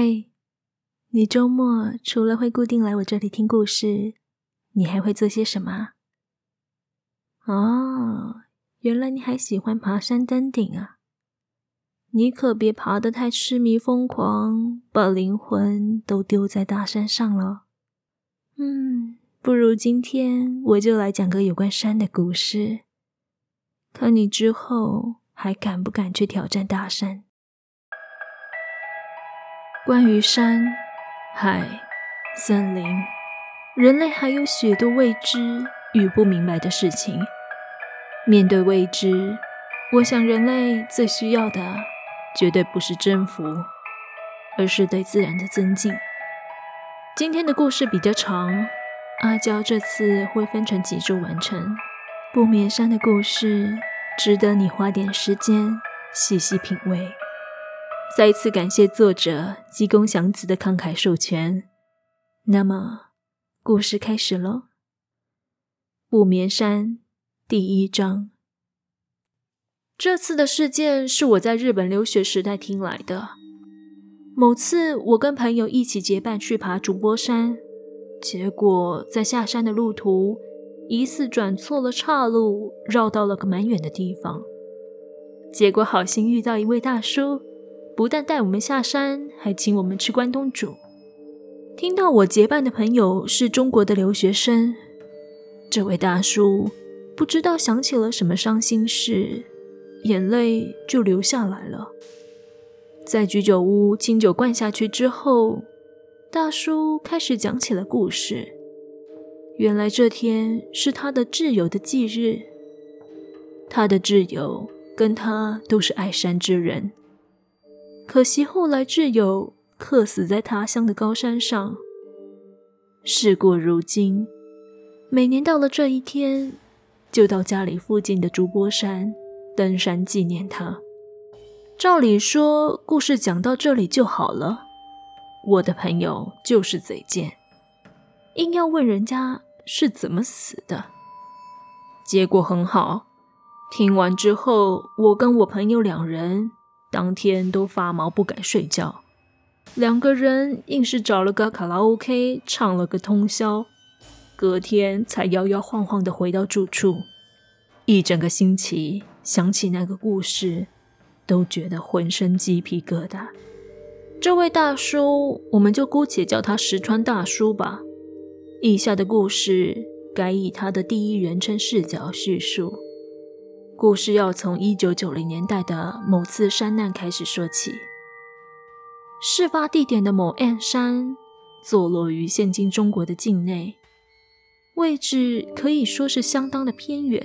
嘿，你周末除了会固定来我这里听故事，你还会做些什么？哦，原来你还喜欢爬山登顶啊！你可别爬得太痴迷疯狂，把灵魂都丢在大山上了。嗯，不如今天我就来讲个有关山的故事，看你之后还敢不敢去挑战大山。关于山、海、森林，人类还有许多未知与不明白的事情。面对未知，我想人类最需要的，绝对不是征服，而是对自然的尊敬。今天的故事比较长，阿娇这次会分成几周完成。不眠山的故事，值得你花点时间细细品味。再一次感谢作者鸡公祥子的慷慨授权。那么，故事开始喽。不眠山第一章。这次的事件是我在日本留学时代听来的。某次，我跟朋友一起结伴去爬竹波山，结果在下山的路途，疑似转错了岔路，绕到了个蛮远的地方。结果好心遇到一位大叔。不但带我们下山，还请我们吃关东煮。听到我结伴的朋友是中国的留学生，这位大叔不知道想起了什么伤心事，眼泪就流下来了。在居酒屋清酒灌下去之后，大叔开始讲起了故事。原来这天是他的挚友的忌日，他的挚友跟他都是爱山之人。可惜后来挚友客死在他乡的高山上。事过如今，每年到了这一天，就到家里附近的竹波山登山纪念他。照理说，故事讲到这里就好了。我的朋友就是嘴贱，硬要问人家是怎么死的。结果很好，听完之后，我跟我朋友两人。当天都发毛不敢睡觉，两个人硬是找了个卡拉 OK 唱了个通宵，隔天才摇摇晃晃的回到住处。一整个星期想起那个故事，都觉得浑身鸡皮疙瘩。这位大叔，我们就姑且叫他石川大叔吧。以下的故事该以他的第一人称视角叙述。故事要从一九九零年代的某次山难开始说起。事发地点的某 M 山，坐落于现今中国的境内，位置可以说是相当的偏远。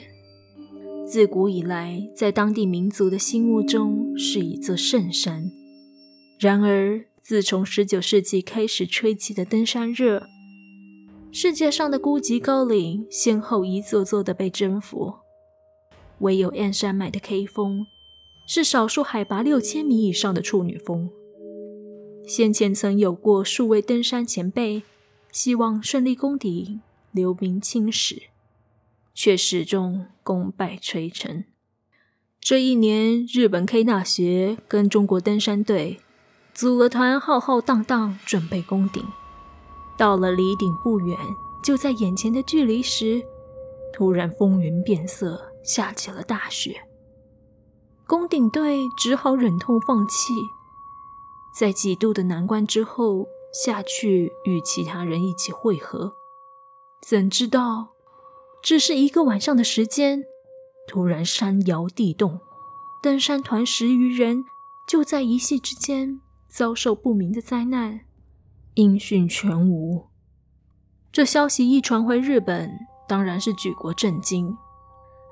自古以来，在当地民族的心目中是一座圣山。然而，自从十九世纪开始吹起的登山热，世界上的孤寂高岭先后一座座的被征服。唯有 M 山脉的 K 峰是少数海拔六千米以上的处女峰。先前曾有过数位登山前辈希望顺利攻顶，留名青史，却始终功败垂成。这一年，日本 K 大学跟中国登山队组了团，浩浩荡荡准备攻顶。到了离顶不远，就在眼前的距离时，突然风云变色。下起了大雪，攻顶队只好忍痛放弃，在几度的难关之后下去与其他人一起汇合。怎知道，只是一个晚上的时间，突然山摇地动，登山团十余人就在一夕之间遭受不明的灾难，音讯全无。这消息一传回日本，当然是举国震惊。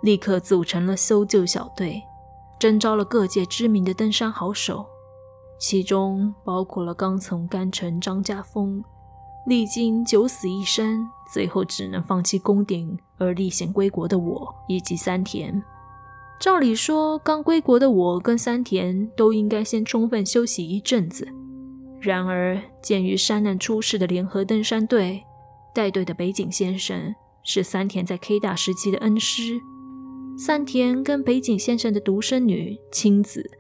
立刻组成了搜救小队，征召了各界知名的登山好手，其中包括了刚从甘城张家峰历经九死一生，最后只能放弃攻顶而历险归国的我，以及三田。照理说，刚归国的我跟三田都应该先充分休息一阵子。然而，鉴于山难出事的联合登山队带队的北井先生是三田在 K 大时期的恩师。三田跟北井先生的独生女青子，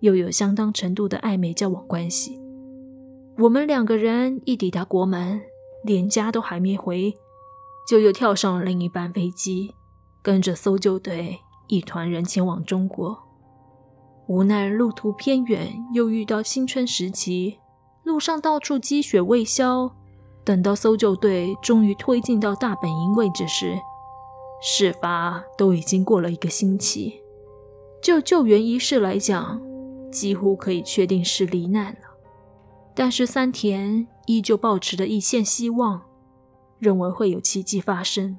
又有相当程度的暧昧交往关系。我们两个人一抵达国门，连家都还没回，就又跳上了另一班飞机，跟着搜救队一团人前往中国。无奈路途偏远，又遇到新春时期，路上到处积雪未消。等到搜救队终于推进到大本营位置时，事发都已经过了一个星期。就救援仪式来讲，几乎可以确定是罹难了。但是三田依旧抱持着一线希望，认为会有奇迹发生。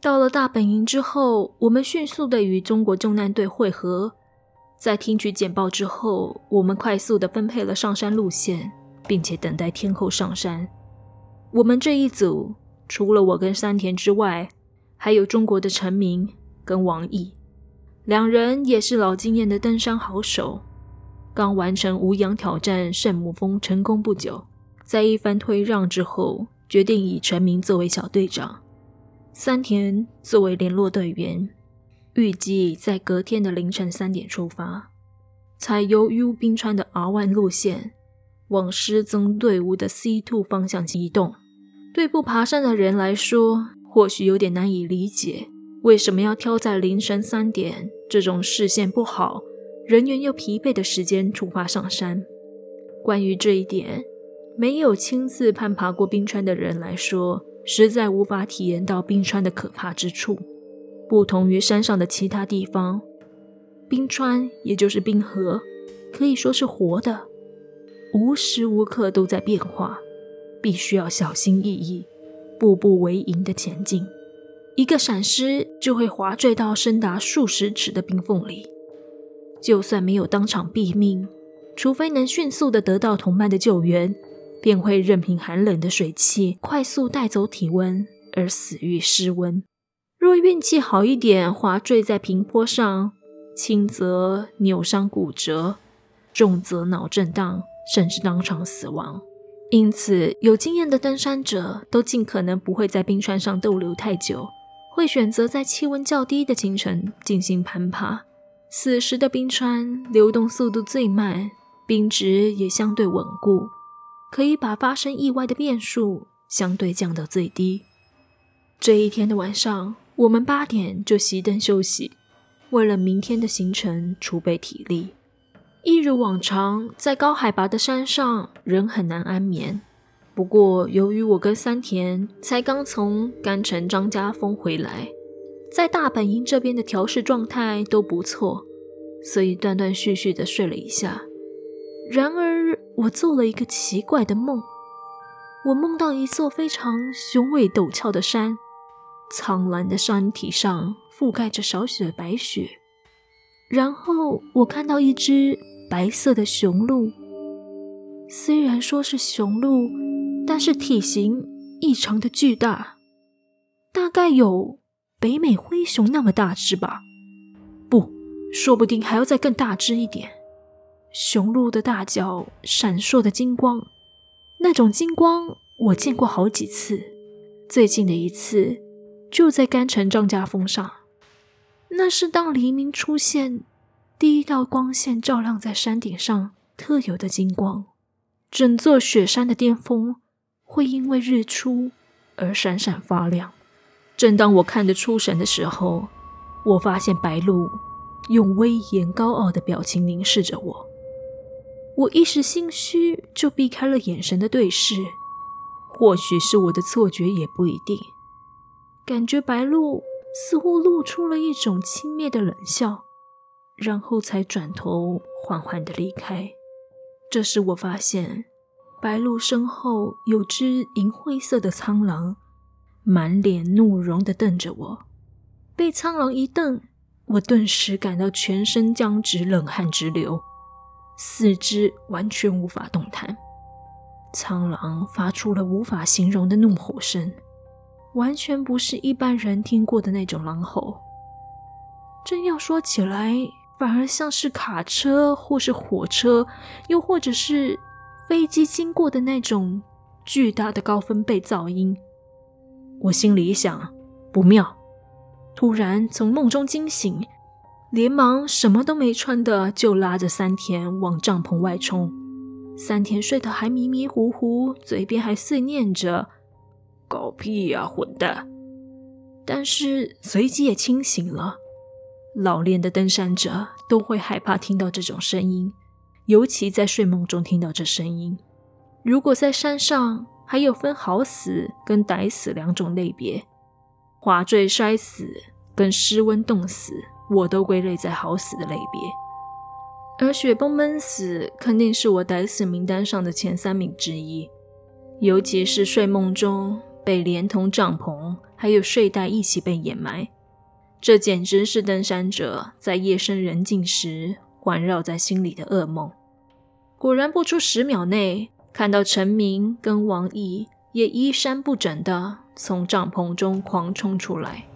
到了大本营之后，我们迅速地与中国救难队会合。在听取简报之后，我们快速地分配了上山路线，并且等待天后上山。我们这一组除了我跟山田之外，还有中国的陈明跟王毅，两人也是老经验的登山好手，刚完成无氧挑战圣母峰成功不久，在一番推让之后，决定以陈明作为小队长，山田作为联络队员。预计在隔天的凌晨三点出发，采由 U 冰川的 R1 路线，往失踪队伍的 C Two 方向移动。对不爬山的人来说，或许有点难以理解，为什么要挑在凌晨三点这种视线不好、人员又疲惫的时间出发上山。关于这一点，没有亲自攀爬过冰川的人来说，实在无法体验到冰川的可怕之处。不同于山上的其他地方，冰川也就是冰河，可以说是活的，无时无刻都在变化，必须要小心翼翼，步步为营的前进。一个闪失就会滑坠到深达数十尺的冰缝里，就算没有当场毙命，除非能迅速的得到同伴的救援，便会任凭寒冷的水汽快速带走体温而死于失温。若运气好一点，滑坠在平坡上，轻则扭伤骨折，重则脑震荡，甚至当场死亡。因此，有经验的登山者都尽可能不会在冰川上逗留太久，会选择在气温较低的清晨进行攀爬。此时的冰川流动速度最慢，冰质也相对稳固，可以把发生意外的变数相对降到最低。这一天的晚上，我们八点就熄灯休息，为了明天的行程储备体力。一如往常，在高海拔的山上，人很难安眠。不过，由于我跟三田才刚从甘城张家峰回来，在大本营这边的调试状态都不错，所以断断续续的睡了一下。然而，我做了一个奇怪的梦，我梦到一座非常雄伟陡峭的山。苍蓝的山体上覆盖着少许的白雪，然后我看到一只白色的雄鹿。虽然说是雄鹿，但是体型异常的巨大，大概有北美灰熊那么大只吧？不，说不定还要再更大只一点。雄鹿的大角闪烁的金光，那种金光我见过好几次，最近的一次。就在干城张家峰上，那是当黎明出现，第一道光线照亮在山顶上特有的金光。整座雪山的巅峰会因为日出而闪闪发亮。正当我看得出神的时候，我发现白鹿用威严高傲的表情凝视着我。我一时心虚，就避开了眼神的对视。或许是我的错觉，也不一定。感觉白鹿似乎露出了一种轻蔑的冷笑，然后才转头缓缓的离开。这时我发现，白鹿身后有只银灰色的苍狼，满脸怒容的瞪着我。被苍狼一瞪，我顿时感到全身僵直，冷汗直流，四肢完全无法动弹。苍狼发出了无法形容的怒吼声。完全不是一般人听过的那种狼吼。真要说起来，反而像是卡车或是火车，又或者是飞机经过的那种巨大的高分贝噪音。我心里想，不妙，突然从梦中惊醒，连忙什么都没穿的就拉着三田往帐篷外冲。三田睡得还迷迷糊糊，嘴边还碎念着：“搞屁呀，混蛋！”但是随即也清醒了。老练的登山者都会害怕听到这种声音，尤其在睡梦中听到这声音。如果在山上，还有分好死跟歹死两种类别，滑坠摔死跟失温冻死，我都归类在好死的类别。而雪崩闷死肯定是我歹死名单上的前三名之一，尤其是睡梦中被连同帐篷还有睡袋一起被掩埋，这简直是登山者在夜深人静时环绕在心里的噩梦。果然不出十秒内，看到陈明跟王毅也衣衫不整的从帐篷中狂冲出来，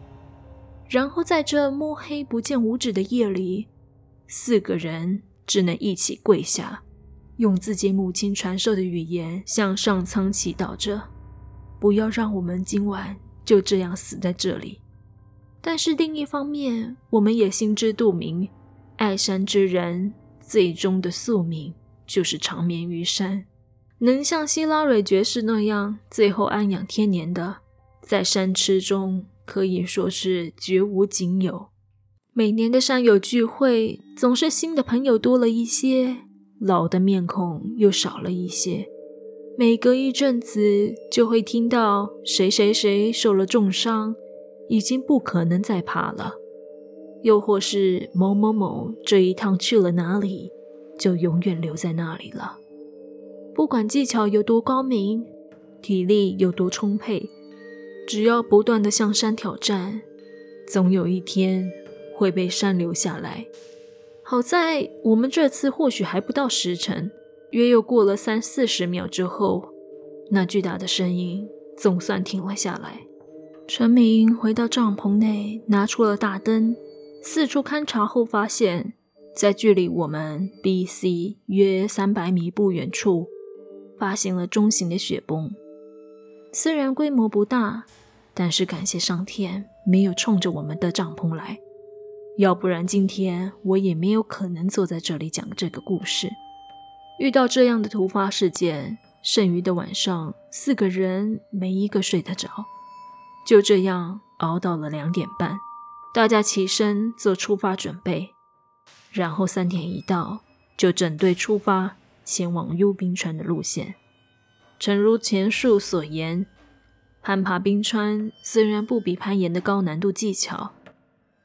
然后在这摸黑不见五指的夜里，四个人。只能一起跪下，用自己母亲传授的语言向上苍祈祷着，不要让我们今晚就这样死在这里。但是另一方面，我们也心知肚明，爱山之人最终的宿命就是长眠于山，能像希拉蕊爵士那样最后安养天年的，在山痴中可以说是绝无仅有。每年的山友聚会，总是新的朋友多了一些，老的面孔又少了一些。每隔一阵子，就会听到谁谁谁受了重伤，已经不可能再爬了；又或是某某某这一趟去了哪里，就永远留在那里了。不管技巧有多高明，体力有多充沛，只要不断地向山挑战，总有一天。会被山留下来。好在我们这次或许还不到时辰，约又过了三四十秒之后，那巨大的声音总算停了下来。陈明回到帐篷内，拿出了大灯，四处勘察后发现，在距离我们 B、C 约三百米不远处，发现了中型的雪崩。虽然规模不大，但是感谢上天没有冲着我们的帐篷来。要不然今天我也没有可能坐在这里讲这个故事。遇到这样的突发事件，剩余的晚上，四个人没一个睡得着，就这样熬到了两点半，大家起身做出发准备，然后三点一到，就整队出发前往幽冰川的路线。诚如前述所言，攀爬冰川虽然不比攀岩的高难度技巧。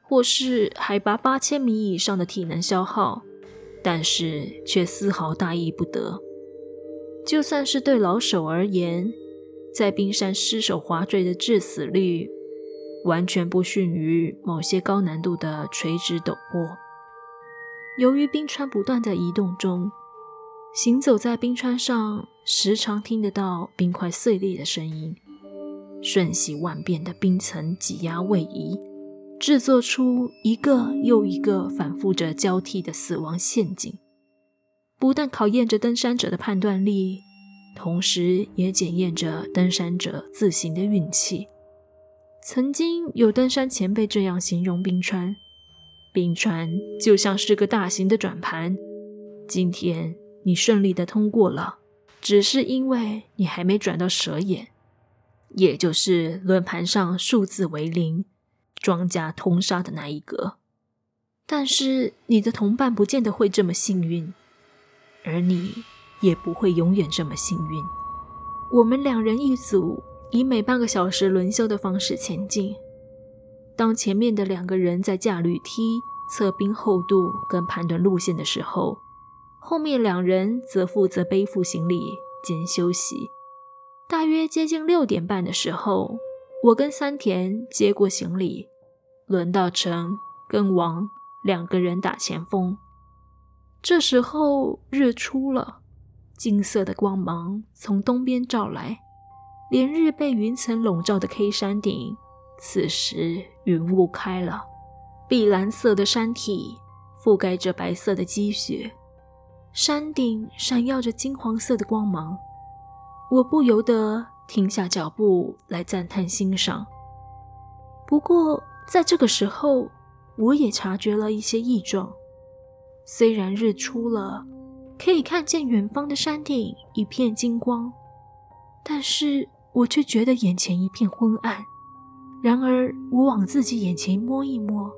或是海拔八千米以上的体能消耗，但是却丝毫大意不得。就算是对老手而言，在冰山失手滑坠的致死率，完全不逊于某些高难度的垂直陡坡。由于冰川不断在移动中，行走在冰川上，时常听得到冰块碎裂的声音，瞬息万变的冰层挤压位移。制作出一个又一个反复着交替的死亡陷阱，不但考验着登山者的判断力，同时也检验着登山者自行的运气。曾经有登山前辈这样形容冰川：冰川就像是个大型的转盘，今天你顺利的通过了，只是因为你还没转到蛇眼，也就是轮盘上数字为零。庄家通杀的那一个，但是你的同伴不见得会这么幸运，而你也不会永远这么幸运。我们两人一组，以每半个小时轮休的方式前进。当前面的两个人在架履梯测冰厚度跟判断路线的时候，后面两人则负责背负行李兼休息。大约接近六点半的时候。我跟三田接过行李，轮到陈跟王两个人打前锋。这时候日出了，金色的光芒从东边照来，连日被云层笼罩的 K 山顶，此时云雾开了，碧蓝色的山体覆盖着白色的积雪，山顶闪耀着金黄色的光芒，我不由得。停下脚步来赞叹欣赏。不过，在这个时候，我也察觉了一些异状。虽然日出了，可以看见远方的山顶一片金光，但是我却觉得眼前一片昏暗。然而，我往自己眼前摸一摸，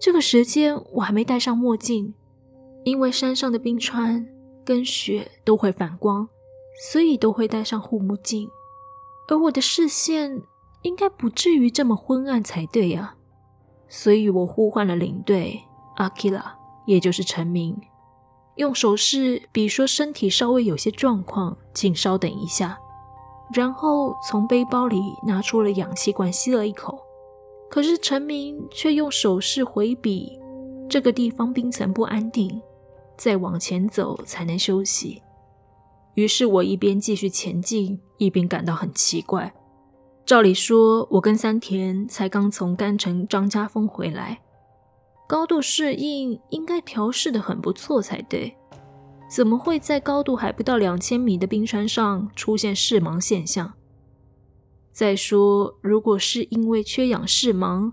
这个时间我还没戴上墨镜，因为山上的冰川跟雪都会反光，所以都会戴上护目镜。而我的视线应该不至于这么昏暗才对啊，所以我呼唤了领队阿基拉，也就是陈明，用手势比说身体稍微有些状况，请稍等一下。然后从背包里拿出了氧气罐，吸了一口。可是陈明却用手势回比，这个地方冰层不安定，再往前走才能休息。于是我一边继续前进，一边感到很奇怪。照理说，我跟三田才刚从干城张家峰回来，高度适应应该调试的很不错才对。怎么会在高度还不到两千米的冰川上出现视盲现象？再说，如果是因为缺氧视盲，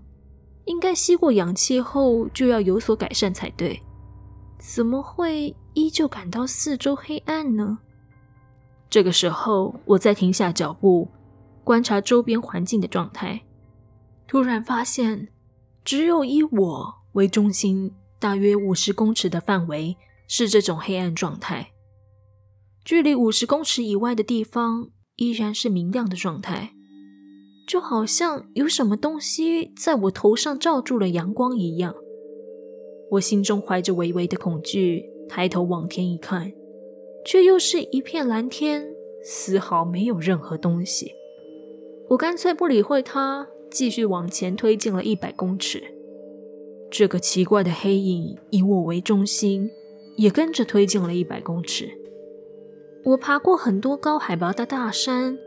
应该吸过氧气后就要有所改善才对。怎么会依旧感到四周黑暗呢？这个时候，我再停下脚步，观察周边环境的状态，突然发现，只有以我为中心，大约五十公尺的范围。是这种黑暗状态，距离五十公尺以外的地方依然是明亮的状态，就好像有什么东西在我头上罩住了阳光一样。我心中怀着微微的恐惧，抬头往天一看，却又是一片蓝天，丝毫没有任何东西。我干脆不理会它，继续往前推进了一百公尺。这个奇怪的黑影以我为中心。也跟着推进了一百公尺。我爬过很多高海拔的大山，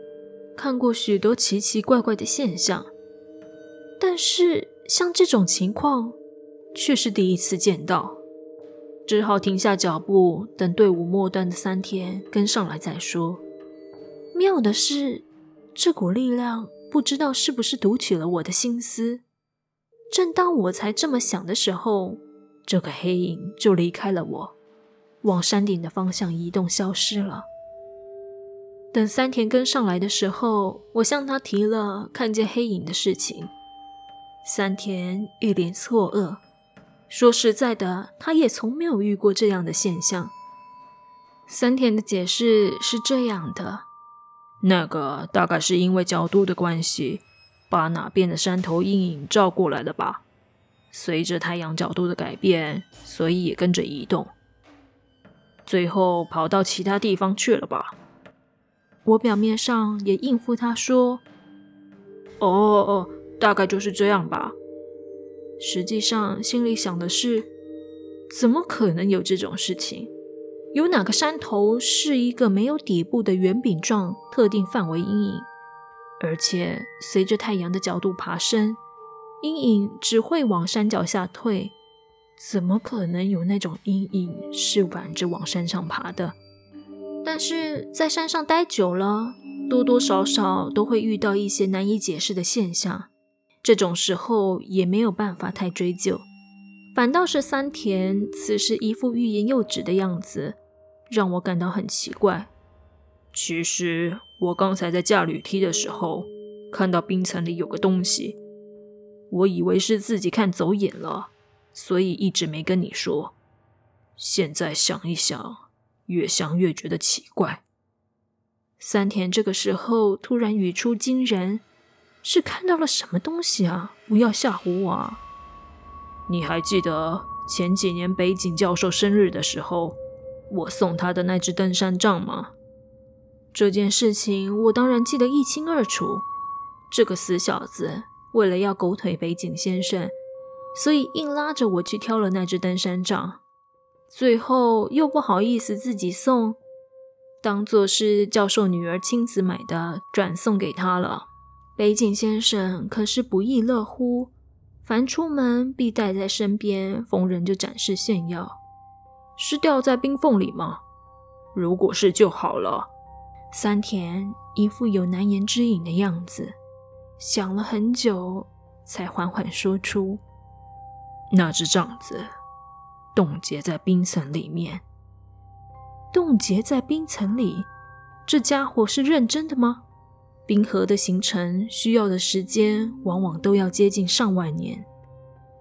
看过许多奇奇怪怪的现象，但是像这种情况却是第一次见到，只好停下脚步，等队伍末端的三田跟上来再说。妙的是，这股力量不知道是不是读取了我的心思。正当我才这么想的时候，这个黑影就离开了我。往山顶的方向移动，消失了。等三田跟上来的时候，我向他提了看见黑影的事情。三田一脸错愕，说实在的，他也从没有遇过这样的现象。森田的解释是这样的：那个大概是因为角度的关系，把哪边的山头阴影照过来了吧？随着太阳角度的改变，所以也跟着移动。最后跑到其他地方去了吧？我表面上也应付他说：“哦哦，大概就是这样吧。”实际上心里想的是：怎么可能有这种事情？有哪个山头是一个没有底部的圆饼状特定范围阴影？而且随着太阳的角度爬升，阴影只会往山脚下退。怎么可能有那种阴影是挽着往山上爬的？但是在山上待久了，多多少少都会遇到一些难以解释的现象。这种时候也没有办法太追究，反倒是三田此时一副欲言又止的样子，让我感到很奇怪。其实我刚才在架铝梯的时候，看到冰层里有个东西，我以为是自己看走眼了。所以一直没跟你说，现在想一想，越想越觉得奇怪。三田这个时候突然语出惊人，是看到了什么东西啊？不要吓唬我啊！你还记得前几年北井教授生日的时候，我送他的那支登山杖吗？这件事情我当然记得一清二楚。这个死小子为了要狗腿北井先生。所以硬拉着我去挑了那支登山杖，最后又不好意思自己送，当做是教授女儿亲自买的，转送给他了。北井先生可是不亦乐乎，凡出门必带在身边，逢人就展示炫耀。是掉在冰缝里吗？如果是就好了。三田一副有难言之隐的样子，想了很久，才缓缓说出。那只杖子冻结在冰层里面，冻结在冰层里，这家伙是认真的吗？冰河的形成需要的时间往往都要接近上万年。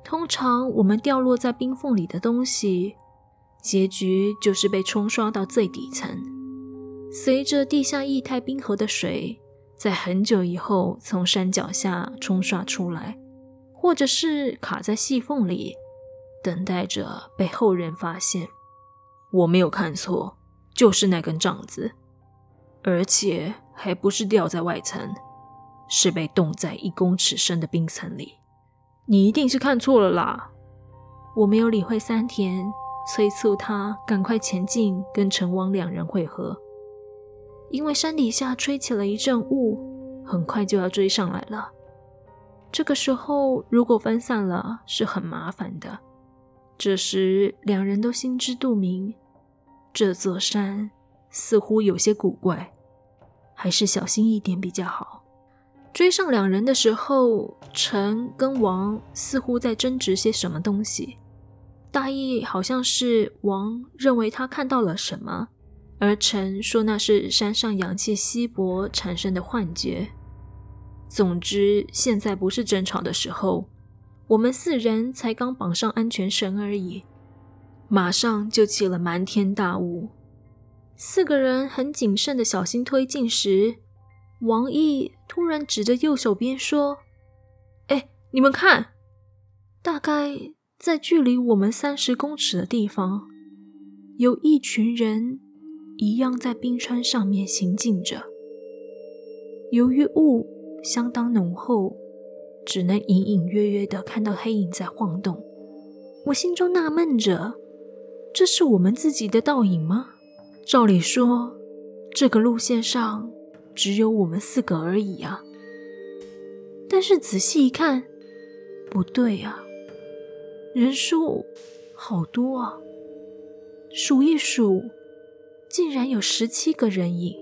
通常我们掉落在冰缝里的东西，结局就是被冲刷到最底层，随着地下液态冰河的水，在很久以后从山脚下冲刷出来，或者是卡在细缝里，等待着被后人发现。我没有看错，就是那根杖子，而且还不是掉在外层，是被冻在一公尺深的冰层里。你一定是看错了啦！我没有理会三田，催促他赶快前进，跟成王两人会合。因为山底下吹起了一阵雾，很快就要追上来了。这个时候如果分散了，是很麻烦的。这时两人都心知肚明。这座山似乎有些古怪，还是小心一点比较好。追上两人的时候，陈跟王似乎在争执些什么东西，大意好像是王认为他看到了什么，而陈说那是山上氧气稀薄产生的幻觉。总之，现在不是争吵的时候，我们四人才刚绑上安全绳而已。马上就起了漫天大雾，四个人很谨慎的小心推进时，王毅突然指着右手边说：“哎，你们看，大概在距离我们三十公尺的地方，有一群人一样在冰川上面行进着。由于雾相当浓厚，只能隐隐约约的看到黑影在晃动。我心中纳闷着。”这是我们自己的倒影吗？照理说，这个路线上只有我们四个而已啊。但是仔细一看，不对啊，人数好多啊！数一数，竟然有十七个人影。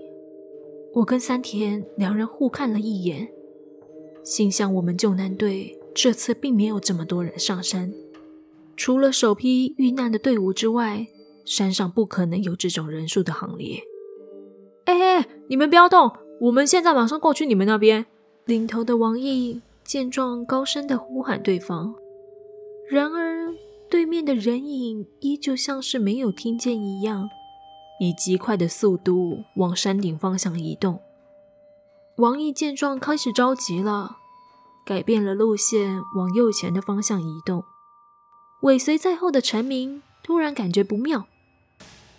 我跟三田两人互看了一眼，心想我们救难队这次并没有这么多人上山。除了首批遇难的队伍之外，山上不可能有这种人数的行列。哎哎，你们不要动，我们现在马上过去你们那边。领头的王毅见状，高声的呼喊对方。然而，对面的人影依旧像是没有听见一样，以极快的速度往山顶方向移动。王毅见状，开始着急了，改变了路线，往右前的方向移动。尾随在后的陈明突然感觉不妙，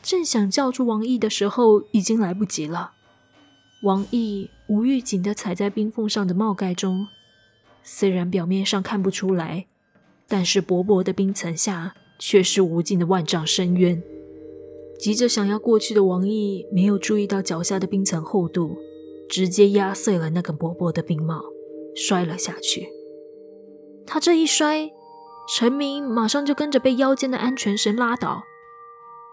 正想叫住王毅的时候，已经来不及了。王毅无预警地踩在冰缝上的帽盖中，虽然表面上看不出来，但是薄薄的冰层下却是无尽的万丈深渊。急着想要过去的王毅没有注意到脚下的冰层厚度，直接压碎了那个薄薄的冰帽，摔了下去。他这一摔。陈明马上就跟着被腰间的安全绳拉倒，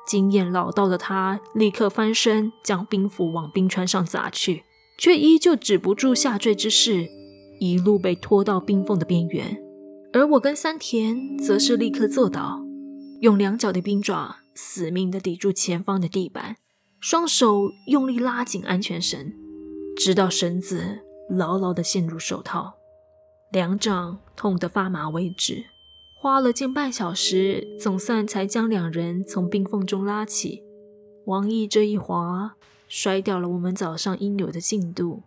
经验老道的他立刻翻身，将冰斧往冰川上砸去，却依旧止不住下坠之势，一路被拖到冰缝的边缘。而我跟三田则是立刻坐倒，用两脚的冰爪死命地抵住前方的地板，双手用力拉紧安全绳，直到绳子牢牢地陷入手套，两掌痛得发麻为止。花了近半小时，总算才将两人从冰缝中拉起。王毅这一滑，摔掉了我们早上应有的进度，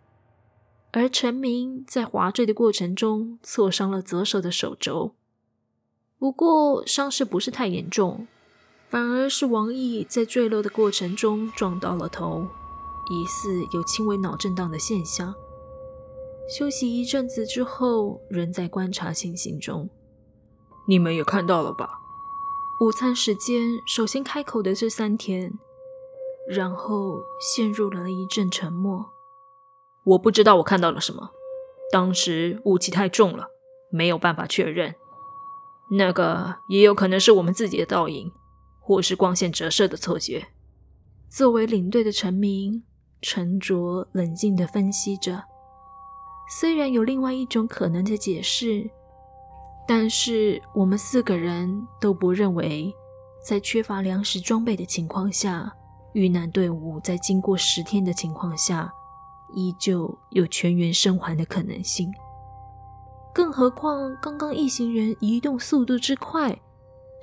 而陈明在滑坠的过程中挫伤了左手的手肘。不过伤势不是太严重，反而是王毅在坠落的过程中撞到了头，疑似有轻微脑震荡的现象。休息一阵子之后，仍在观察情形中。你们也看到了吧？午餐时间，首先开口的是三田，然后陷入了一阵沉默。我不知道我看到了什么，当时雾气太重了，没有办法确认。那个也有可能是我们自己的倒影，或是光线折射的错觉。作为领队的陈明沉着冷静地分析着，虽然有另外一种可能的解释。但是我们四个人都不认为，在缺乏粮食装备的情况下，遇难队伍在经过十天的情况下，依旧有全员生还的可能性。更何况，刚刚一行人移动速度之快，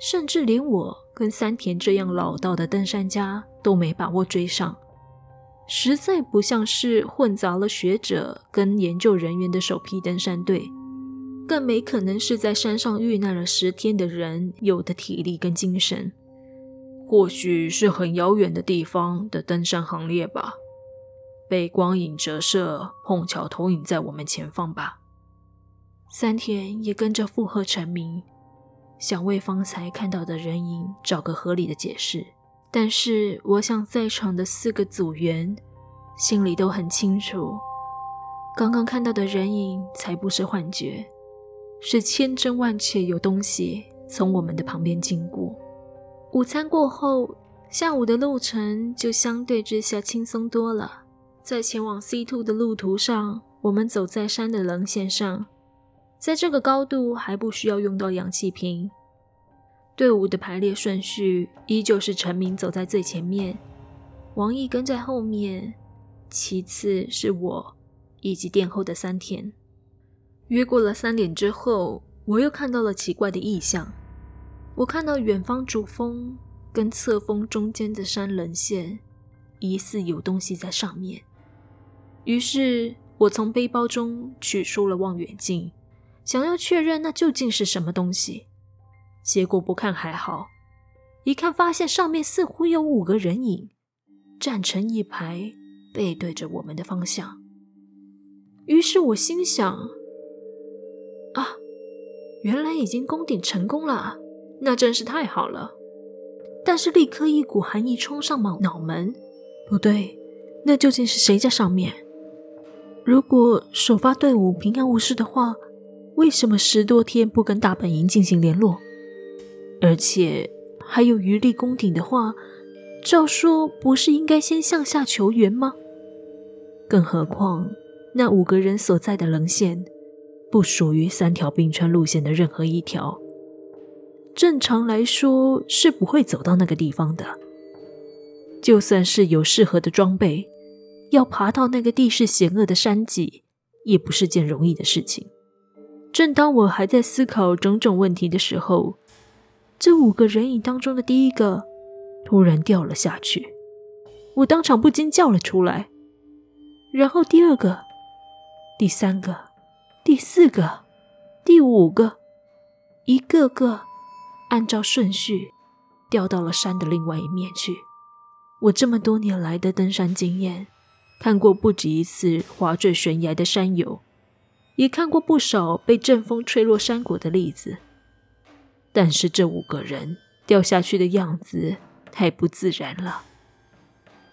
甚至连我跟三田这样老道的登山家都没把握追上，实在不像是混杂了学者跟研究人员的首批登山队，更没可能是在山上遇难了十天的人有的体力跟精神。或许是很遥远的地方的登山行列吧，被光影折射，碰巧投影在我们前方吧。三田也跟着附和陈明，想为方才看到的人影找个合理的解释。但是，我想在场的四个组员心里都很清楚，刚刚看到的人影才不是幻觉，是千真万确有东西从我们的旁边经过。午餐过后，下午的路程就相对之下轻松多了。在前往 C2 的路途上，我们走在山的棱线上，在这个高度还不需要用到氧气瓶。队伍的排列顺序依旧是陈明走在最前面，王毅跟在后面，其次是我以及殿后的三田。约过了三点之后，我又看到了奇怪的异象。我看到远方主峰跟侧峰中间的山棱线，疑似有东西在上面。于是我从背包中取出了望远镜，想要确认那究竟是什么东西。结果不看还好，一看发现上面似乎有五个人影，站成一排，背对着我们的方向。于是我心想：啊，原来已经攻顶成功了。那真是太好了，但是立刻一股寒意冲上脑脑门。不对，那究竟是谁在上面？如果首发队伍平安无事的话，为什么十多天不跟大本营进行联络？而且还有余力攻顶的话，照说不是应该先向下求援吗？更何况那五个人所在的棱线，不属于三条冰川路线的任何一条。正常来说是不会走到那个地方的。就算是有适合的装备，要爬到那个地势险恶的山脊，也不是件容易的事情。正当我还在思考种种问题的时候，这五个人影当中的第一个突然掉了下去，我当场不禁叫了出来。然后第二个、第三个、第四个、第五个，一个个。按照顺序掉到了山的另外一面去。我这么多年来的登山经验，看过不止一次滑坠悬崖的山友，也看过不少被阵风吹落山谷的例子。但是这五个人掉下去的样子太不自然了，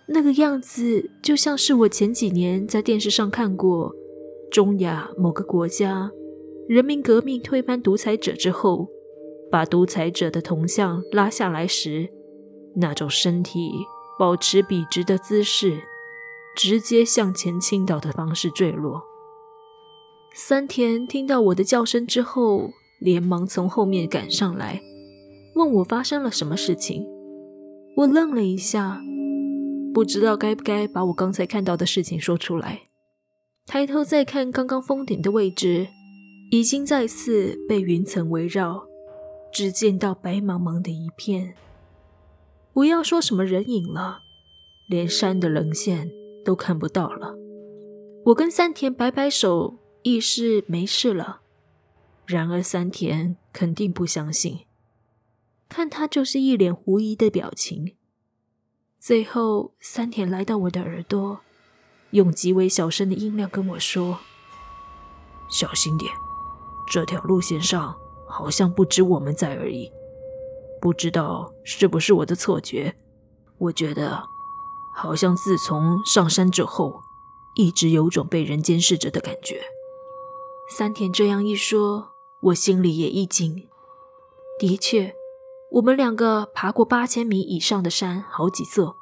那个样子就像是我前几年在电视上看过中亚某个国家人民革命推翻独裁者之后。把独裁者的铜像拉下来时，那种身体保持笔直的姿势，直接向前倾倒的方式坠落。三田听到我的叫声之后，连忙从后面赶上来，问我发生了什么事情。我愣了一下，不知道该不该把我刚才看到的事情说出来。抬头再看刚刚峰顶的位置，已经再次被云层围绕。只见到白茫茫的一片，不要说什么人影了，连山的棱线都看不到了。我跟三田摆摆手，意识没事了。然而三田肯定不相信，看他就是一脸狐疑的表情。最后，三田来到我的耳朵，用极为小声的音量跟我说：“小心点，这条路线上。”好像不止我们在而已，不知道是不是我的错觉。我觉得，好像自从上山之后，一直有种被人监视着的感觉。三田这样一说，我心里也一惊。的确，我们两个爬过八千米以上的山好几座，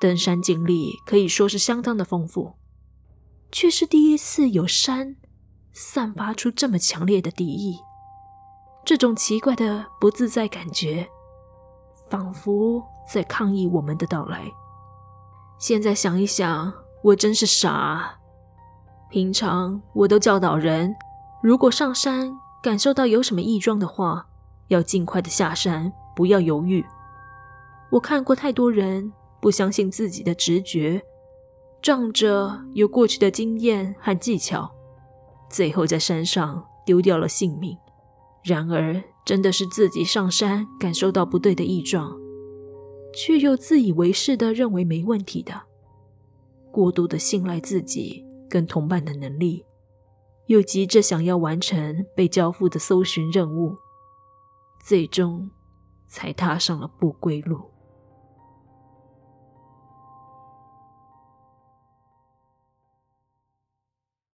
登山经历可以说是相当的丰富，却是第一次有山散发出这么强烈的敌意。这种奇怪的不自在感觉，仿佛在抗议我们的到来。现在想一想，我真是傻。平常我都教导人，如果上山感受到有什么异状的话，要尽快的下山，不要犹豫。我看过太多人不相信自己的直觉，仗着有过去的经验和技巧，最后在山上丢掉了性命。然而，真的是自己上山感受到不对的异状，却又自以为是的认为没问题的，过度的信赖自己跟同伴的能力，又急着想要完成被交付的搜寻任务，最终才踏上了不归路。